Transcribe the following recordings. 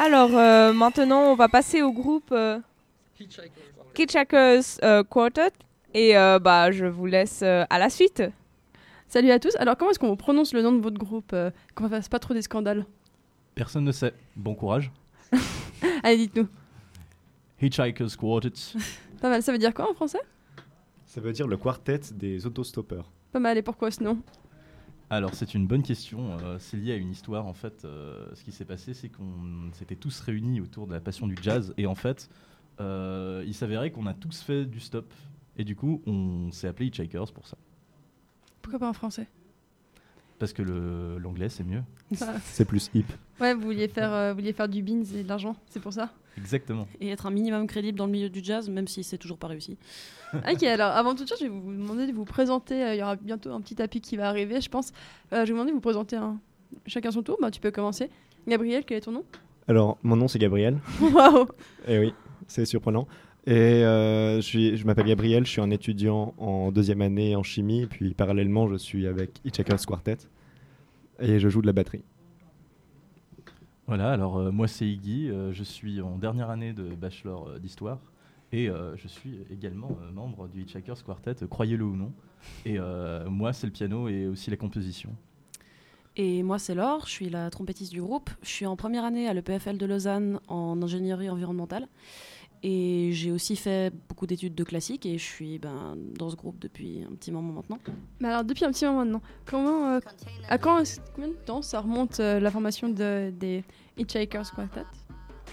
Alors euh, maintenant, on va passer au groupe euh, Hitchhiker's euh, Quartet. Et euh, bah, je vous laisse euh, à la suite. Salut à tous. Alors, comment est-ce qu'on prononce le nom de votre groupe euh, Qu'on ne fasse pas trop des scandales? Personne ne sait. Bon courage. Allez, dites-nous. Hitchhiker's Quartet. Pas mal. Ça veut dire quoi en français? Ça veut dire le quartet des autostoppeurs. Pas mal. Et pourquoi ce nom? Alors c'est une bonne question. Euh, c'est lié à une histoire en fait. euh, ce qui s'est passé, c'est qu'on s'était tous réunis autour de la passion du jazz et en fait, euh, il s'avérait qu'on a tous fait du stop et du coup, on s'est appelé Hitchhikers pour ça. Pourquoi pas en français? Parce que le- l'anglais c'est mieux. C'est plus hip. Ouais, vous vouliez faire, euh, vous vouliez faire du beans et de l'argent, c'est pour ça? Exactement. Et être un minimum crédible dans le milieu du jazz, même si c'est toujours pas réussi. Ok, alors avant toute chose, je vais vous demander de vous présenter. euh, Il y aura bientôt un petit tapis qui va arriver, je pense. Euh, je vais vous demander de vous présenter un... chacun son tour. Bah, tu peux commencer. Gabriel, quel est ton nom? Alors, mon nom c'est Gabriel. Waouh Et oui, c'est surprenant. Et euh, je, suis- je m'appelle Gabriel, je suis un étudiant en deuxième année en chimie, et puis parallèlement je suis avec Hitchhiker's Quartet et je joue de la batterie. Voilà. Alors euh, moi c'est Iggy. euh, je suis en dernière année de bachelor euh, d'histoire et je suis également membre du Hitchhiker's Quartet. Croyez-le ou non. Et moi c'est le piano et aussi la composition. Et moi, c'est Laure, je suis la trompettiste du groupe. Je suis en première année à l'EPFL de Lausanne en ingénierie environnementale. Et j'ai aussi fait beaucoup d'études de classique et je suis ben, dans ce groupe depuis un petit moment maintenant. Mais alors, depuis un petit moment maintenant, comment, euh, à quand, combien de temps ça remonte euh, la formation de, des Hitchhikers Quartet?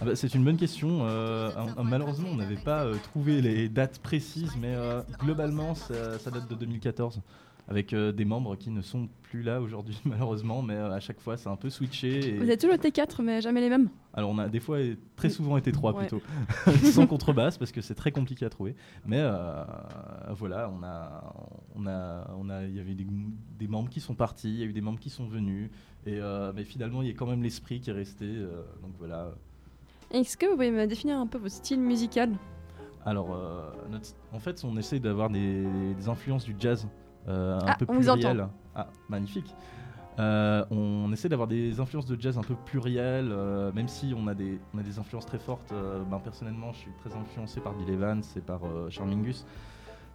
Ah bah, c'est une bonne question. euh, un- un- malheureusement, on n'avait pas euh, trouvé les dates précises, mais euh, globalement, ça, ça date de 2014, avec euh, des membres qui ne sont plus là aujourd'hui, malheureusement, mais euh, à chaque fois, c'est un peu switché. et- Vous êtes toujours T4, mais jamais les mêmes? Alors, on a des fois, et très souvent été trois plutôt, sans contrebasse, parce que c'est très compliqué à trouver. Mais euh, voilà, on a, on a, on a, il y avait des, des membres qui sont partis, il y a eu des membres qui sont venus, et mais finalement, il y a quand même l'esprit qui est resté. donc voilà. Est-ce que vous pouvez me définir un peu votre style musical Alors, notre- en fait, on essaie d'avoir des, des influences du jazz un Ah, peu on vous pluriel. Ah, magnifique. Euh, on essaie d'avoir des influences de jazz un peu plurielles, euh, même si on a des, on a des influences très fortes. euh, ben, personnellement, je suis très influencé par Bill Evans et par euh, Charmingus.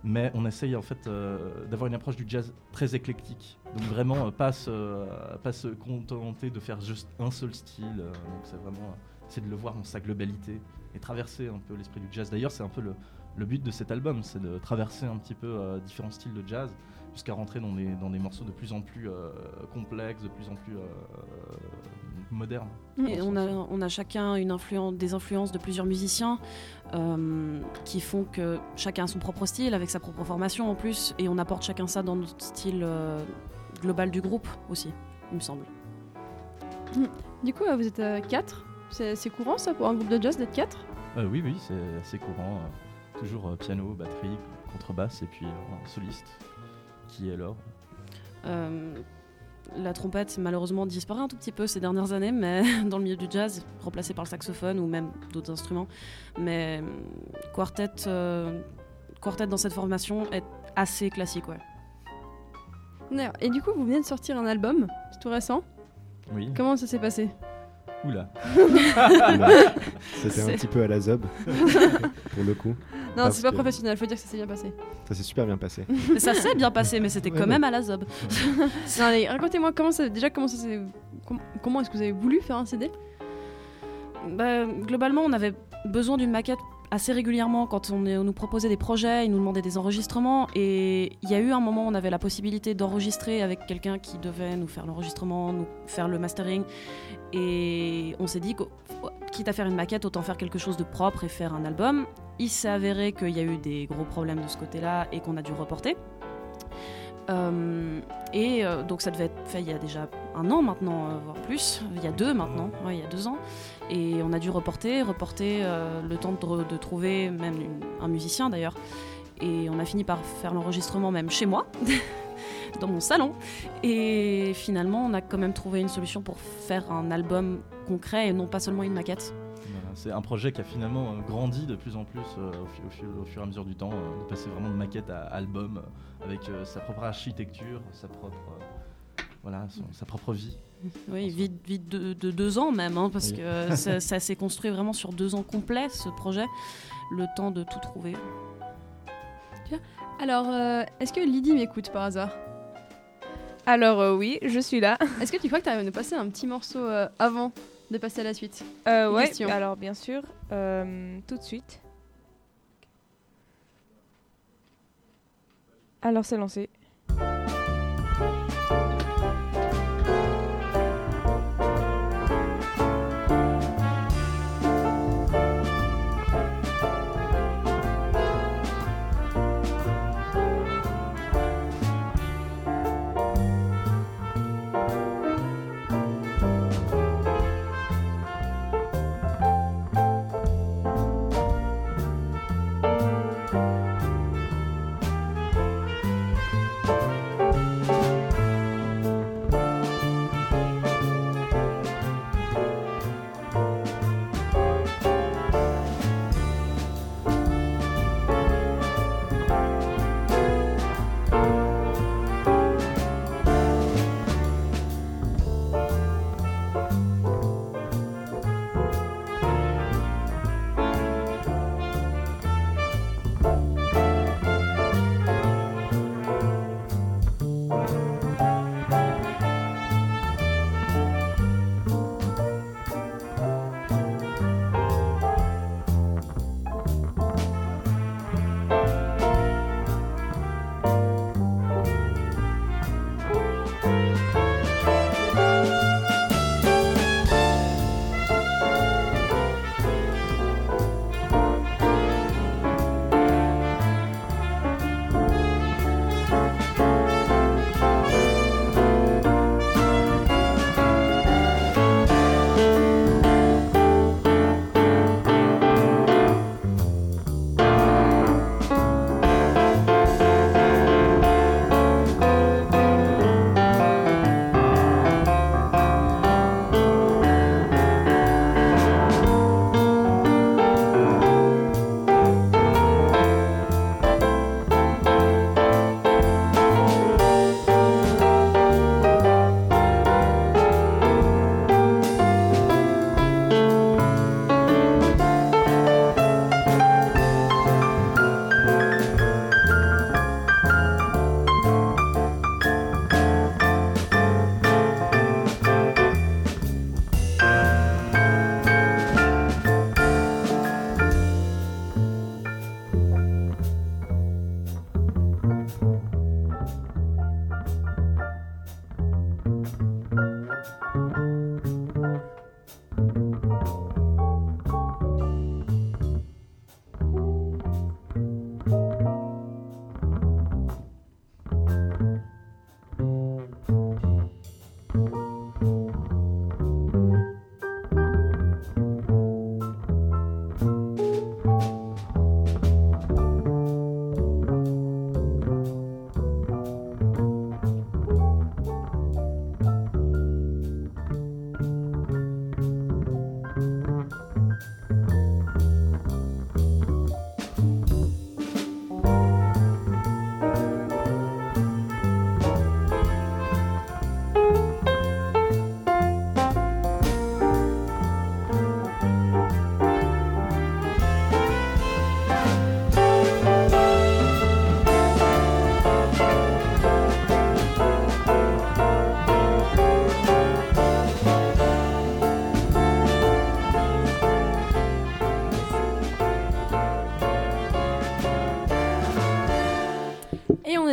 Mais on essaye en fait euh, d'avoir une approche du jazz très éclectique. Donc vraiment euh, pas, se, euh, pas se contenter de faire juste un seul style. euh, donc c'est vraiment euh, c'est de le voir dans sa globalité et traverser un peu l'esprit du jazz. D'ailleurs, c'est un peu le, le but de cet album, c'est de traverser un petit peu euh, différents styles de jazz jusqu'à rentrer dans des, dans des morceaux de plus en plus euh, complexes, de plus en plus euh, modernes. Et on a, on a chacun une influence, des influences de plusieurs musiciens euh, qui font que chacun a son propre style, avec sa propre formation en plus, et on apporte chacun ça dans notre style euh, global du groupe aussi, il me semble. Du coup, vous êtes 4. C'est c'est courant ça pour un groupe de jazz d'être 4 Euh, oui, oui, c'est assez courant. toujours piano, batterie, contrebasse et puis un soliste qui est Laure. Euh, la trompette malheureusement disparaît un tout petit peu ces dernières années, mais dans le milieu du jazz, remplacée par le saxophone ou même d'autres instruments. Mais euh, quartet, euh, quartet dans cette formation est assez classique, ouais. Et du coup, vous venez de sortir un album, c'est tout récent. Oui. Comment ça s'est passé? Oula. C'était un petit peu à la zob, pour le coup. Non, c'est pas que- professionnel, faut dire que ça s'est bien passé. Ça s'est super bien passé. Ça s'est bien passé, mais c'était Ouais, quand ouais. même à la zob. Racontez-moi comment ça, déjà comment ça s'est, comment est-ce que vous avez voulu faire un CD Bah, globalement, on avait besoin d'une maquette assez régulièrement quand on, est- on nous proposait des projets, ils nous demandaient des enregistrements. Et il y a eu un moment où on avait la possibilité d'enregistrer avec quelqu'un qui devait nous faire l'enregistrement, nous faire le mastering. Et on s'est dit que, quitte à faire une maquette, autant faire quelque chose de propre et faire un album. Il s'est avéré qu'il y a eu des gros problèmes de ce côté-là et qu'on a dû reporter. Euh, et euh, donc ça devait être fait il y a déjà un an maintenant, euh, voire plus, il y a deux maintenant, il y a deux ans. Et on a dû reporter, reporter le temps de, trouver même un musicien d'ailleurs. Et on a fini par faire l'enregistrement même chez moi, dans mon salon. Et finalement, on a quand même trouvé une solution pour faire un album concret et non pas seulement une maquette. C'est un projet qui a finalement euh, grandi de plus en plus euh, au, fu- au fu- au fur et à mesure du temps, euh, de passer vraiment de maquette à album, euh, avec euh, sa propre architecture, sa propre, euh, voilà, son- sa propre vie. Oui, vite, vite de, de deux ans même, hein, parce Oui. que ça, ça s'est construit vraiment sur deux ans complets, ce projet. Le temps de tout trouver. Alors, euh, est-ce que Lydie m'écoute par hasard? Alors euh, oui, je suis là. Est-ce que tu crois que tu arrives à nous passer un petit morceau euh, avant? De passer à la suite Euh, ouais, question. alors bien sûr, euh, tout de suite. Alors c'est lancé.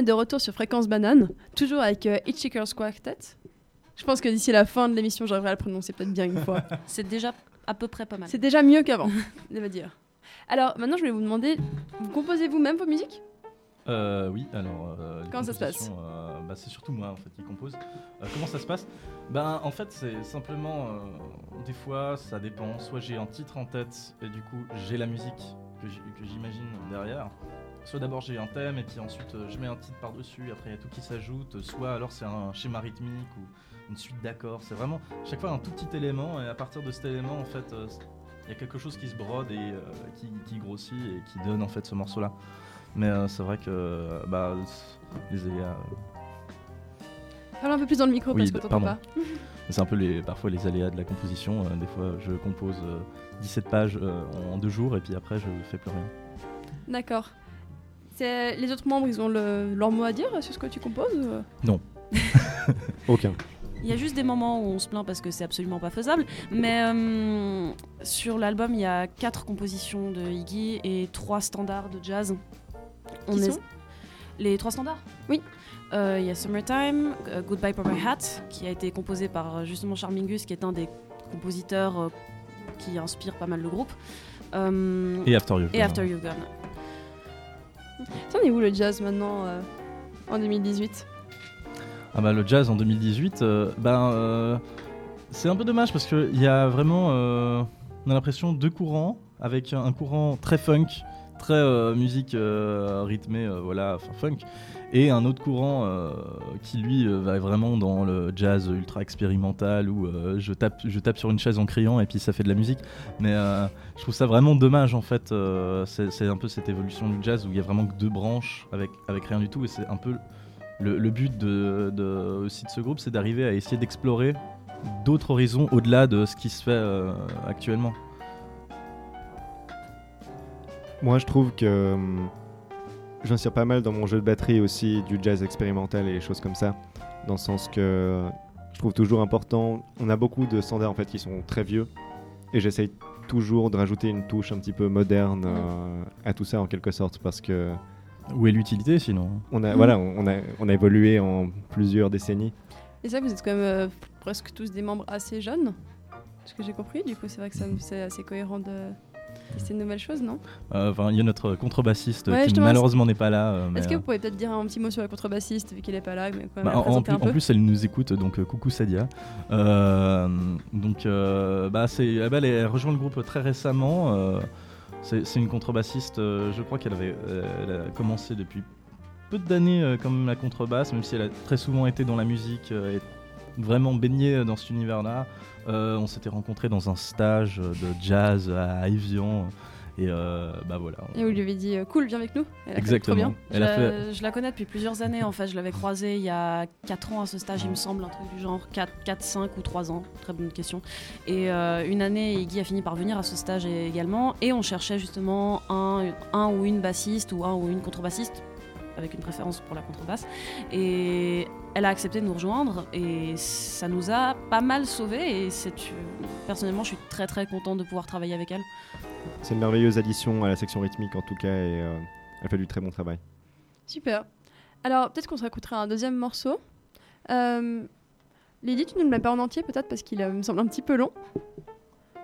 De retour sur Fréquence Banane, toujours avec euh, Hitchhiker's Quartet. Je pense que d'ici la fin de l'émission, j'arriverai à le prononcer peut-être bien une fois. C'est déjà à peu près pas mal. C'est déjà mieux qu'avant, je vais dire. Alors maintenant, je vais vous demander, vous composez vous-même vos musiques? Euh, oui, alors. euh, les Comment ça se passe? compositions, euh, bah, C'est surtout moi en fait qui compose. Euh, comment ça se passe? Ben en fait c'est simplement euh, des fois ça dépend. Soit j'ai un titre en tête et du coup j'ai la musique que j'imagine derrière. Soit d'abord j'ai un thème et puis ensuite euh, je mets un titre par dessus. Après il y a tout qui s'ajoute. Soit alors c'est un schéma rythmique ou une suite d'accords. C'est vraiment chaque fois un tout petit élément et à partir de cet élément en fait euh, il y a quelque chose qui se brode et euh, qui, qui grossit et qui donne en fait ce morceau là. Mais c'est vrai que bah, les Eléas, Parle un peu plus dans le micro Oui, parce qu'on t'entend pas. C'est un peu les, parfois les aléas de la composition. Euh, des fois, je compose euh, 17 pages euh, en deux jours et puis après, je fais plus rien. D'accord. C'est- Les autres membres, ils ont le- leur mot à dire sur ce que tu composes ou- Aucun. Il y a juste des moments où on se plaint parce que c'est absolument pas faisable. Mais euh, sur l'album, il y a quatre compositions de Iggy et trois standards de jazz. Qui sont? Les trois standards Oui. Euh, Il y a Summertime, euh, Goodbye for My Hat, qui a été composé par euh, justement Charmingus, qui est un des compositeurs euh, qui inspire pas mal le groupe. Euh, Et After You. et After You've Gone. Ça en est où le jazz maintenant euh, en 2018 Ah bah le jazz en 2018, euh, ben euh, c'est un peu dommage parce qu'il y a vraiment, euh, on a l'impression deux courants avec un courant très funk, très euh, musique euh, rythmée, euh, voilà, funk, et un autre courant qui lui va vraiment dans le jazz ultra expérimental où je tape, je tape sur une chaise en criant et puis ça fait de la musique. Mais je trouve ça vraiment dommage en fait. c'est un peu cette évolution du jazz où il y a vraiment que deux branches avec avec rien du tout et c'est un peu le, but aussi de ce groupe, c'est d'arriver à essayer d'explorer d'autres horizons au-delà de ce qui se fait actuellement. Moi, je trouve que hum, j'insère pas mal dans mon jeu de batterie aussi du jazz expérimental et les choses comme ça. Dans le sens que je trouve toujours important. On a beaucoup de standards en fait qui sont très vieux. Et j'essaye toujours de rajouter une touche un petit peu moderne euh, à tout ça en quelque sorte. Parce que Où est l'utilité sinon? On a, voilà, on a, on a évolué en plusieurs décennies. Et ça, vous êtes quand même euh, presque tous des membres assez jeunes, ce que j'ai compris? Du coup, c'est vrai que c'est assez cohérent de tester de nouvelles choses, non Euh, Enfin, il y a notre contrebassiste Ouais, qui malheureusement n'est pas là. euh, Est-ce que euh, vous pouvez peut-être dire un petit mot sur la contrebassiste, vu qu'il est pas là, mais Bah, en, plus, en elle nous écoute, donc euh, coucou Sadia. Euh, donc, euh, bah, c'est, eh ben, elle, elle a rejoint le groupe très récemment. euh, c'est, c'est une contrebassiste, euh, je crois qu'elle avait euh, elle a commencé depuis peu d'années euh, comme la contrebasse, même si elle a très souvent été dans la musique euh, et vraiment baignée dans cet univers-là. Euh, on s'était rencontrés dans un stage de jazz à Evian. Et euh, bah voilà. Et vous lui avez dit, euh, cool, viens avec nous. Elle a fait Exactement. Trop bien. Elle a je, fait, la, je la connais depuis plusieurs années en fait. Je l'avais croisée il y a 4 ans à ce stage, il me semble, un truc du genre 4, 4 5 ou 3 ans. Très bonne question. Et euh, une année, Iggy a fini par venir à ce stage également. Et on cherchait justement un, un ou une bassiste ou un ou une contrebassiste avec une préférence pour la contrebasse. Et elle a accepté de nous rejoindre et ça nous a pas mal sauvés. Et c'est, personnellement, je suis très très contente de pouvoir travailler avec elle. C'est une merveilleuse addition à la section rythmique en tout cas et euh, elle fait du très bon travail. Super. Alors, peut-être qu'on se réécoutera un deuxième morceau. Euh, Lydie, tu nous le mets pas en entier, peut-être, parce qu'il euh, me semble un petit peu long.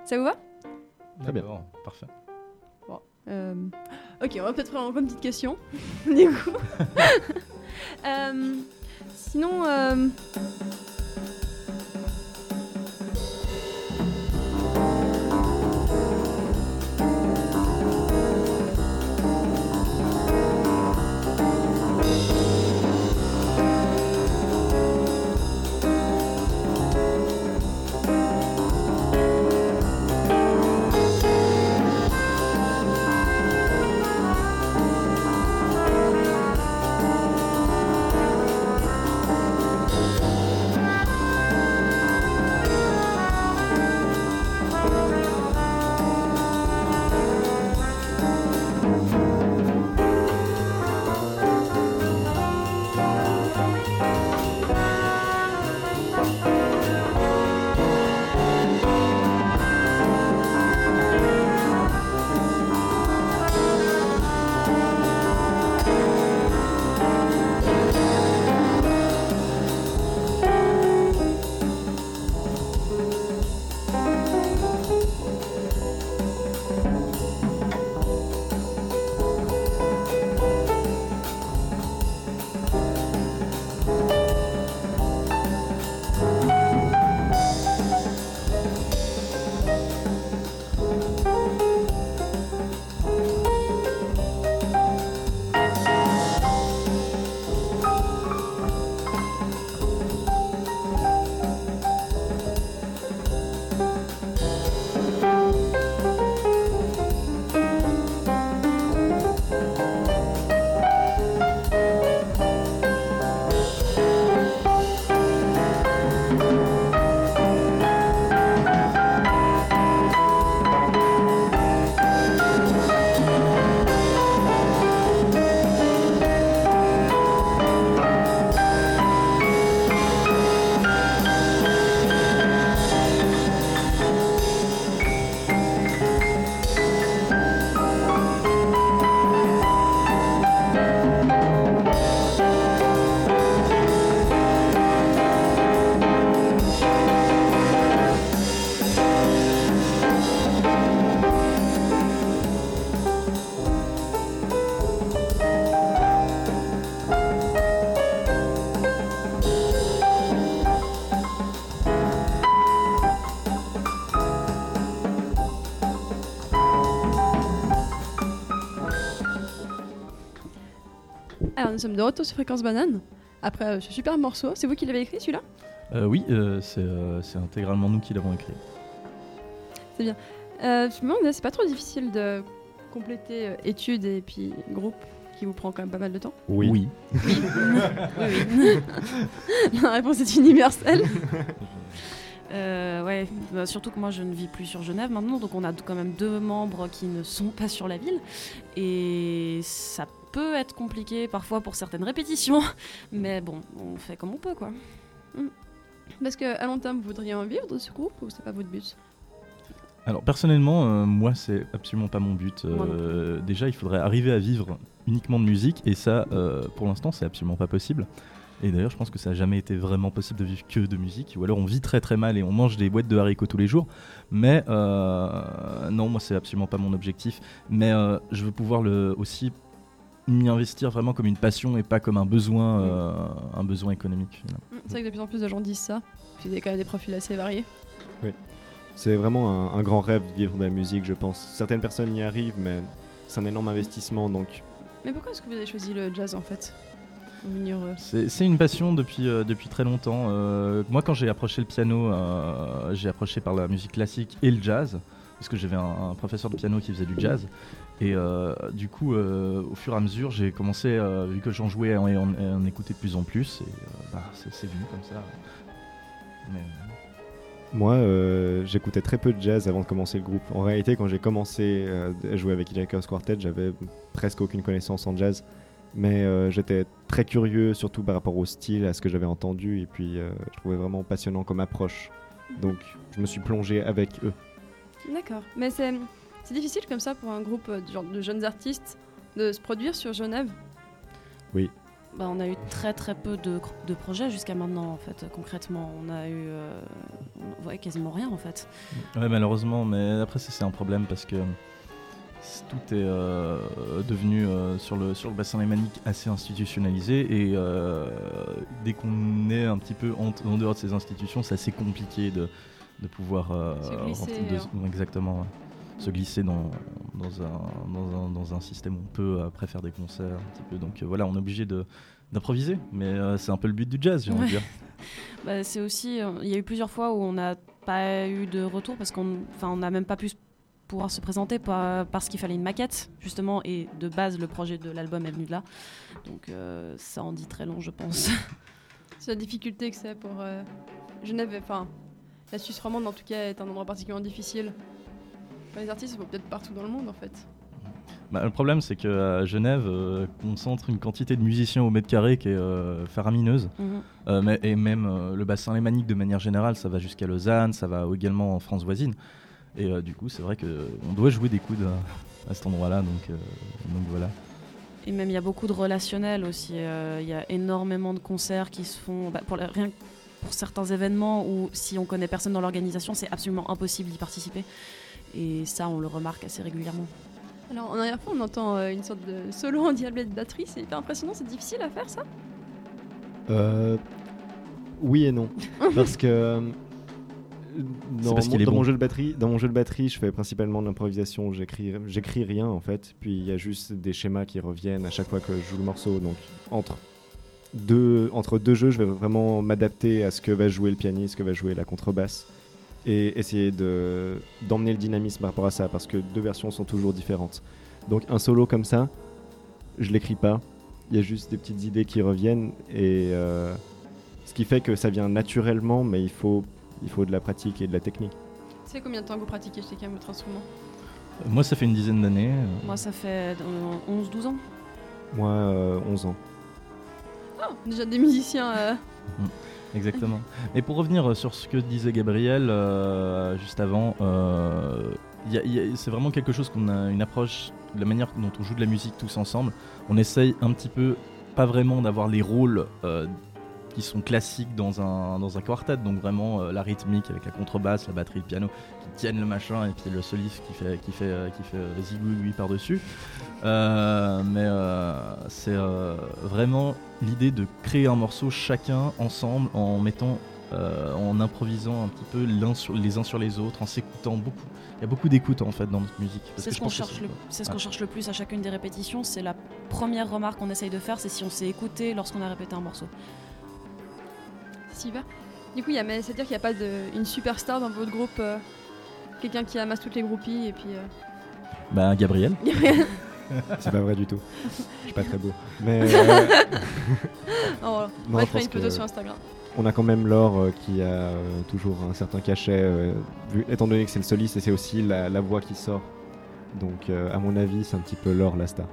Ça vous va? Très bien. Parfait. Euh, Ok, on va peut-être faire encore une petite question, du coup. Euh, sinon, nous sommes de retour sur Fréquence Banane. Après euh, ce super morceau, c'est vous qui l'avez écrit celui-là? Euh, oui, euh, c'est euh, c'est intégralement nous qui l'avons écrit. euh, Je me demande, c'est pas trop difficile de compléter euh, études et puis groupe qui vous prend quand même pas mal de temps Oui. Oui, oui. La réponse est universelle. Euh, ouais, bah, surtout que moi je ne vis plus sur Genève maintenant, donc on a quand même deux membres qui ne sont pas sur la ville. Et ça peut être compliqué parfois pour certaines répétitions, mais bon, on fait comme on peut quoi. Parce que à long terme, vous voudriez en vivre de ce groupe ou c'est pas votre but? Alors personnellement, euh, moi c'est absolument pas mon but. Euh, déjà, il faudrait arriver à vivre uniquement de musique et ça, euh, pour l'instant, c'est absolument pas possible. Et d'ailleurs, je pense que ça n'a jamais été vraiment possible de vivre que de musique. Ou alors on vit très très mal et on mange des boîtes de haricots tous les jours. Mais euh, non, moi c'est absolument pas mon objectif. Mais euh, je veux pouvoir le, aussi m'y investir vraiment comme une passion et pas comme un besoin, euh, un besoin économique. Mm, C'est vrai que de plus en plus de gens disent ça. Puis vous avez quand même des profils assez variés. C'est vraiment un, un grand rêve de vivre de la musique, je pense. Certaines personnes y arrivent, mais c'est un énorme investissement, donc Mais pourquoi est-ce que vous avez choisi le jazz en fait? Euh, C'est c'est une passion depuis, euh, depuis très longtemps. Euh, moi, quand j'ai approché le piano, euh, j'ai approché par la musique classique et le jazz, parce que j'avais un, un professeur de piano qui faisait du jazz. Et euh, du coup, euh, au fur et à mesure, j'ai commencé, euh, vu que j'en jouais et et en écoutais de plus en plus, et euh, bah, c'est c'est venu comme ça. Mais, moi, euh, j'écoutais très peu de jazz avant de commencer le groupe. En réalité, quand j'ai commencé euh, à jouer avec Jacobs Quartet, j'avais presque aucune connaissance en jazz. Mais euh, j'étais très curieux, surtout par rapport au style, à ce que j'avais entendu, et puis euh, je trouvais vraiment passionnant comme approche. Donc je me suis plongé avec eux. D'accord. Mais c'est c'est difficile comme ça pour un groupe euh, de, genre de jeunes artistes de se produire sur Genève? Bah, on a eu très très peu de, de projets jusqu'à maintenant en fait, concrètement. On a eu euh, ouais, quasiment rien en fait. Ouais, malheureusement, mais après, ça, c'est un problème parce que tout est euh, devenu euh, sur, le, sur le bassin lémanique assez institutionnalisé et euh, dès qu'on est un petit peu en, en dehors de ces institutions, c'est assez compliqué de, de pouvoir euh, de- hein. exactement ouais. Se glisser dans, dans, un, dans, un, dans un système où on peut après faire des concerts un petit peu. Donc euh, voilà, on est obligé de d'improviser, mais euh, c'est un peu le but du jazz, j'ai envie de Ouais. dire. Bah, c'est aussi, euh, il y a eu plusieurs fois où on n'a pas eu de retour parce qu'on, enfin, on n'a même pas pu pouvoir se présenter parce qu'il fallait une maquette justement et de base le projet de l'album est venu de là. Donc euh, ça en dit très long, je pense. C'est la difficulté que c'est pour euh, Genève. Enfin, la Suisse romande en tout cas est un endroit particulièrement difficile. Enfin, les artistes, faut peut-être partout dans le monde en fait. Bah, le problème, c'est qu'à Genève, euh, concentre une quantité de musiciens au mètre carré qui est euh, faramineuse. Mhm. Euh, mais- et même euh, le bassin lémanique, de manière générale, ça va jusqu'à Lausanne, ça va également en France voisine. Et euh, du coup, c'est vrai qu'on doit jouer des coudes à, à cet endroit-là. Donc, euh, donc voilà. Et même il y a beaucoup de relationnels aussi. euh, Il y a énormément de concerts qui se font bah, pour la- rien que pour certains événements où si on connaît personne dans l'organisation, c'est absolument impossible d'y participer. Et ça, on le remarque assez régulièrement. Alors en arrière-fond, on entend euh, une sorte de solo en diablé de batterie. C'est hyper impressionnant, c'est difficile à faire ça? Euh, oui et non. parce que euh, dans, parce mon, dans bon. mon jeu de batterie, dans mon jeu de batterie, je fais principalement de l'improvisation. J'écris, j'écris rien en fait. Puis il y a juste des schémas qui reviennent à chaque fois que je joue le morceau. Donc entre deux, entre deux jeux, je vais vraiment m'adapter à ce que va jouer le pianiste, ce que va jouer la contrebasse, et essayer de d'emmener le dynamisme par rapport à ça, parce que deux versions sont toujours différentes. Donc un solo comme ça, je l'écris pas. Il y a juste des petites idées qui reviennent et euh, ce qui fait que ça vient naturellement, mais il faut, il faut de la pratique et de la technique. Tu sais combien de temps que vous pratiquez chacun votre instrument? Euh, Moi, ça fait une dizaine d'années. euh, Moi, ça fait euh, 11-12 ans. Moi, euh, 11 ans. Oh, déjà des musiciens. euh, Exactement. Mais pour revenir euh, sur ce que disait Gabriel euh, juste avant, euh, c'est vraiment quelque chose qu'on a une approche la manière dont on joue de la musique tous ensemble. On essaye un petit peu, pas vraiment d'avoir les rôles qui sont classiques dans un, dans un quartet, donc vraiment la rythmique avec la contrebasse, la batterie, le piano qui tiennent le machin et puis le soliste qui fait, qui fait, qui fait zigouigoui par-dessus. Euh, mais euh, c'est euh, vraiment l'idée de créer un morceau chacun ensemble en mettant euh, en improvisant un petit peu sur, les uns sur les autres, en s'écoutant beaucoup. Il y a beaucoup d'écoute en fait dans notre musique. C'est ce qu'on cherche, le, c'est ce qu'on cherche le plus à chacune des répétitions. C'est la première remarque qu'on essaye de faire, c'est si on s'est écouté lorsqu'on a répété un morceau. C'est super. Du coup, c'est-à-dire qu'il n'y a pas de, une superstar dans votre groupe, euh, quelqu'un qui amasse toutes les groupies et puis. euh, Bah, Gabriel. C'est pas vrai du tout. Je suis pas très beau. Mais euh, voilà. Non, on va créer une photo sur Instagram. on a quand même Laure euh, qui a euh, toujours un certain cachet, euh, vu- étant donné que c'est le soliste et c'est aussi la, la voix qui sort. Donc, euh, à mon avis, c'est un petit peu Laure la star.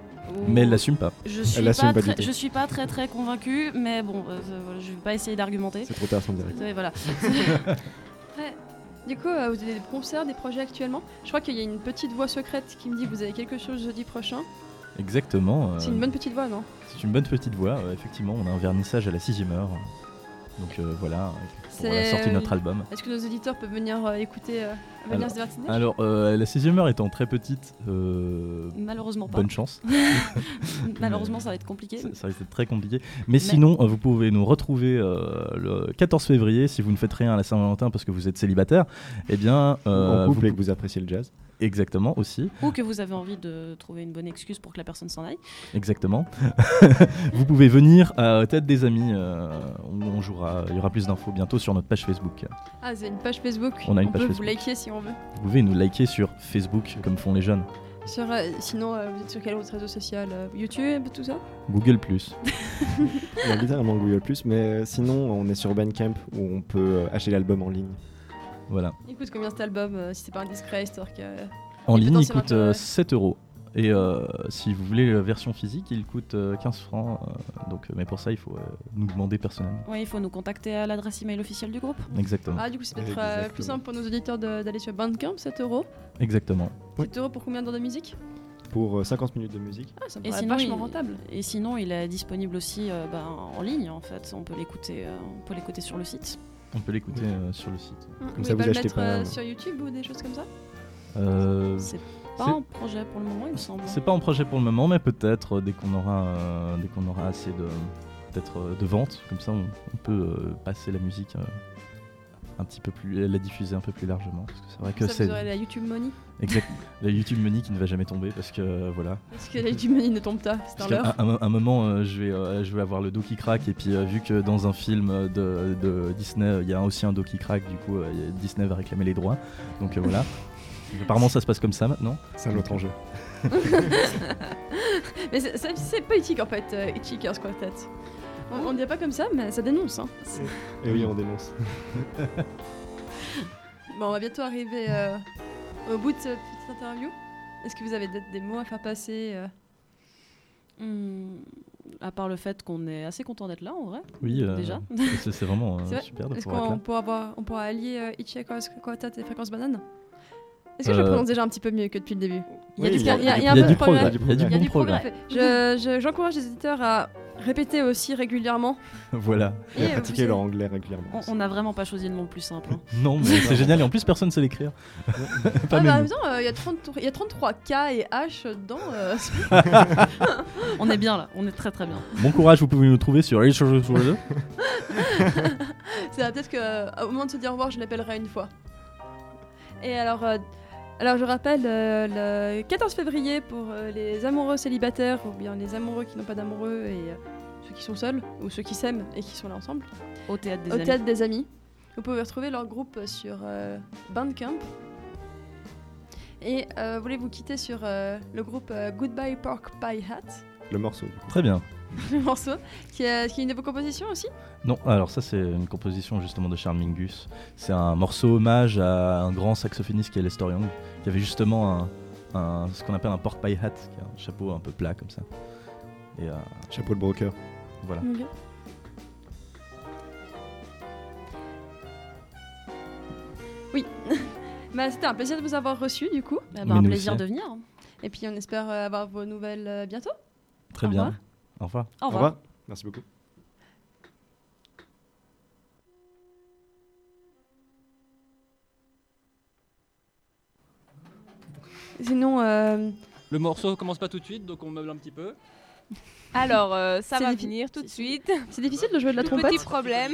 Mais elle l'assume pas. Je suis, l'assume pas pas du très, tout. je suis pas très très convaincue, mais bon, voilà, je vais pas essayer d'argumenter. C'est trop tard sans direct. Ouais, voilà. Du coup, euh, vous avez des concerts, des projets actuellement? Je crois qu'il y a une petite voix secrète qui me dit que vous avez quelque chose jeudi prochain. Exactement. euh, C'est une bonne petite voix, non? c'est une bonne petite voix. euh, effectivement, on a un vernissage à la sixième heure. Donc euh, voilà, pour la C'est- sortie de notre album. Est-ce que nos auditeurs peuvent venir euh, écouter euh, venir Alors- se divertir Alors, euh, la sixième heure étant très petite, euh, Malheureusement pas. bonne chance. Malheureusement, ça va être compliqué. Ça, ça risque d'être très compliqué. Mais, sinon, euh, vous pouvez nous retrouver euh, le 14 février si vous ne faites rien à la Saint-Valentin parce que vous êtes célibataire. Eh bien, euh, en couple vous- et que vous appréciez le jazz. Exactement aussi, Ou que vous avez envie de trouver une bonne excuse pour que la personne s'en aille. exactement. vous pouvez venir à Tête des Amis euh, où on jouera. Il y aura plus d'infos bientôt sur notre page Facebook. Ah, c'est une page Facebook. On a une page peut Facebook. vous liker si on veut. Vous pouvez nous liker sur Facebook comme font les jeunes. Sur, euh, sinon, euh, vous êtes sur quel autre réseau social euh, YouTube, tout ça? Google Plus. Littéralement Google Plus, mais sinon, on est sur Bandcamp où on peut acheter l'album en ligne. Voilà. Il coûte combien cet album euh, si c'est pas indiscret, histoire que. En Et ligne, il coûte euh, intérêt. 7 euros. Et euh, si vous voulez la version physique, il coûte euh, 15 francs. euh, donc, mais pour ça, il faut euh, nous demander personnellement. Oui, il faut nous contacter à l'adresse email officielle du groupe. Exactement. Ah, du coup, c'est peut-être euh, plus simple pour nos auditeurs de- d'aller sur Bandcamp, 7 euros. Exactement. Oui. 7 euros pour combien d'heures de musique? Pour euh, 50 minutes de musique. Ah, ça me Et sinon, vachement il- rentable. Et sinon, il est disponible aussi euh, ben, en ligne en fait. On peut l'écouter, euh, on peut l'écouter sur le site. On peut l'écouter euh, sur le site. Vous ça, pouvez vous pas le achetez mettre pas, euh, sur YouTube ou des choses comme ça? Euh, C'est pas c'est- un projet pour le moment, il me semble. c'est pas en projet pour le moment, mais peut-être euh, dès qu'on aura, euh, dès qu'on aura assez de, peut-être euh, de ventes, comme ça, on, on peut euh, passer la musique euh, un petit peu plus, la diffuser un peu plus largement, parce que c'est vrai que Ça, c'est vous aurez la YouTube Money exact la YouTube Money qui ne va jamais tomber, parce que euh, voilà. Parce que la YouTube Money ne tombe pas, c'est un leurre. un, moment, euh, je, vais, euh, je vais avoir le dos qui craque, et puis euh, vu que dans un film de, de Disney, euh, il y a aussi un dos qui craque, du coup, euh, Disney va réclamer les droits. Donc euh, voilà. Apparemment, ça se passe comme ça maintenant. C'est un autre enjeu. Mais c'est- c'est c'est politique en fait, euh, Hitchhiker's Quartet. On, on dirait pas comme ça, mais ça dénonce. Hein. Et oui, on dénonce. Bon, on va bientôt arriver euh, au bout de cette petite interview. Est-ce que vous avez des, des mots à faire passer euh? Hmm, à part le fait qu'on est assez content d'être là en vrai. Oui, euh, Déjà. c'est- vraiment euh, vrai? super de Est-ce qu'on pourra, avoir- on pourra allier euh, et Fréquence Banane? Est-ce que je le prononce déjà un petit peu mieux que depuis le début? Il y a Oui, du progrès. progrès. Je- je- J'encourage les éditeurs à répéter aussi régulièrement. Voilà. Et euh, vous leur anglais régulièrement. On- n'a vraiment pas choisi le nom le plus simple. hein. Non, mais c'est génial et en plus personne ne sait l'écrire. pas Ah, même temps, euh, il y, a 30 il y a 33 K et H dedans. euh, On est bien là, on est très très bien. Bon courage, vous pouvez nous trouver sur c'est peut-être qu'au moment de se dire au revoir, je l'appellerai une fois. Et alors, euh, alors je rappelle euh, le 14 février pour euh, les amoureux célibataires ou bien les amoureux qui n'ont pas d'amoureux et euh, ceux qui sont seuls ou ceux qui s'aiment et qui sont là ensemble. Au théâtre des Au amis. théâtre des amis. Vous pouvez retrouver leur groupe sur euh, Bandcamp. Et euh, voulez-vous quitter sur euh, le groupe euh, Goodbye Pork Pie Hat, Le morceau. Très bien. le morceau, qui est, qui est une de vos compositions aussi? Non, alors ça c'est une composition justement de Charles Mingus. C'est un morceau hommage à un grand saxophoniste qui est Lester Young, qui avait justement un, un- ce qu'on appelle un pork pie hat, qui est un chapeau un peu plat comme ça. Et euh, Chapeau de broker. voilà. Oui. bah, C'était un plaisir de vous avoir reçu du coup. Ben, Mais un plaisir aussi. de venir. Et puis on espère euh, avoir vos nouvelles euh, bientôt. Très Au bien. revoir. Au revoir. Au revoir. Merci beaucoup. Sinon, euh, Le morceau commence pas tout de suite, donc on meuble un petit peu. Alors, euh, ça va venir tout de suite. c'est difficile de jouer de la Petit trompette. problème.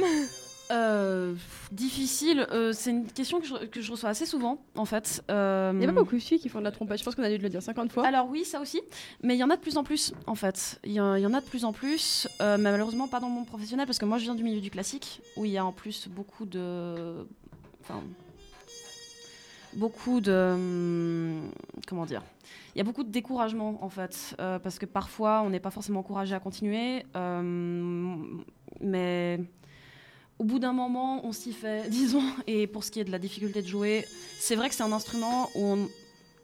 Euh, difficile, euh, c'est une question que je, que je reçois assez souvent en fait. Euh, Il y a pas beaucoup de filles qui font de la trompette. Je pense qu'on a dû le dire 50 fois. Alors oui, ça aussi, mais il y en a de plus en plus en fait. Il y, en il y en a de plus en plus, euh, mais malheureusement pas dans le monde professionnel parce que moi je viens du milieu du classique où il y a en plus beaucoup de, enfin, beaucoup de, hum, comment dire, il y a beaucoup de découragement en fait euh, parce que parfois on n'est pas forcément encouragé à continuer, euh, mais au bout d'un moment, on s'y fait, disons. Et pour ce qui est de la difficulté de jouer, c'est vrai que c'est un instrument où on-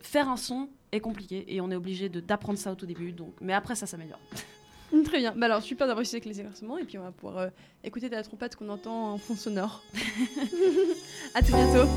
faire un son est compliqué et on est obligé d'apprendre ça au tout début. Donc, mais après, ça s'améliore. Très bien. Bah alors, super d'avoir réussi avec les exercements et puis on va pouvoir euh, écouter de la trompette qu'on entend en fond sonore. à tout bientôt.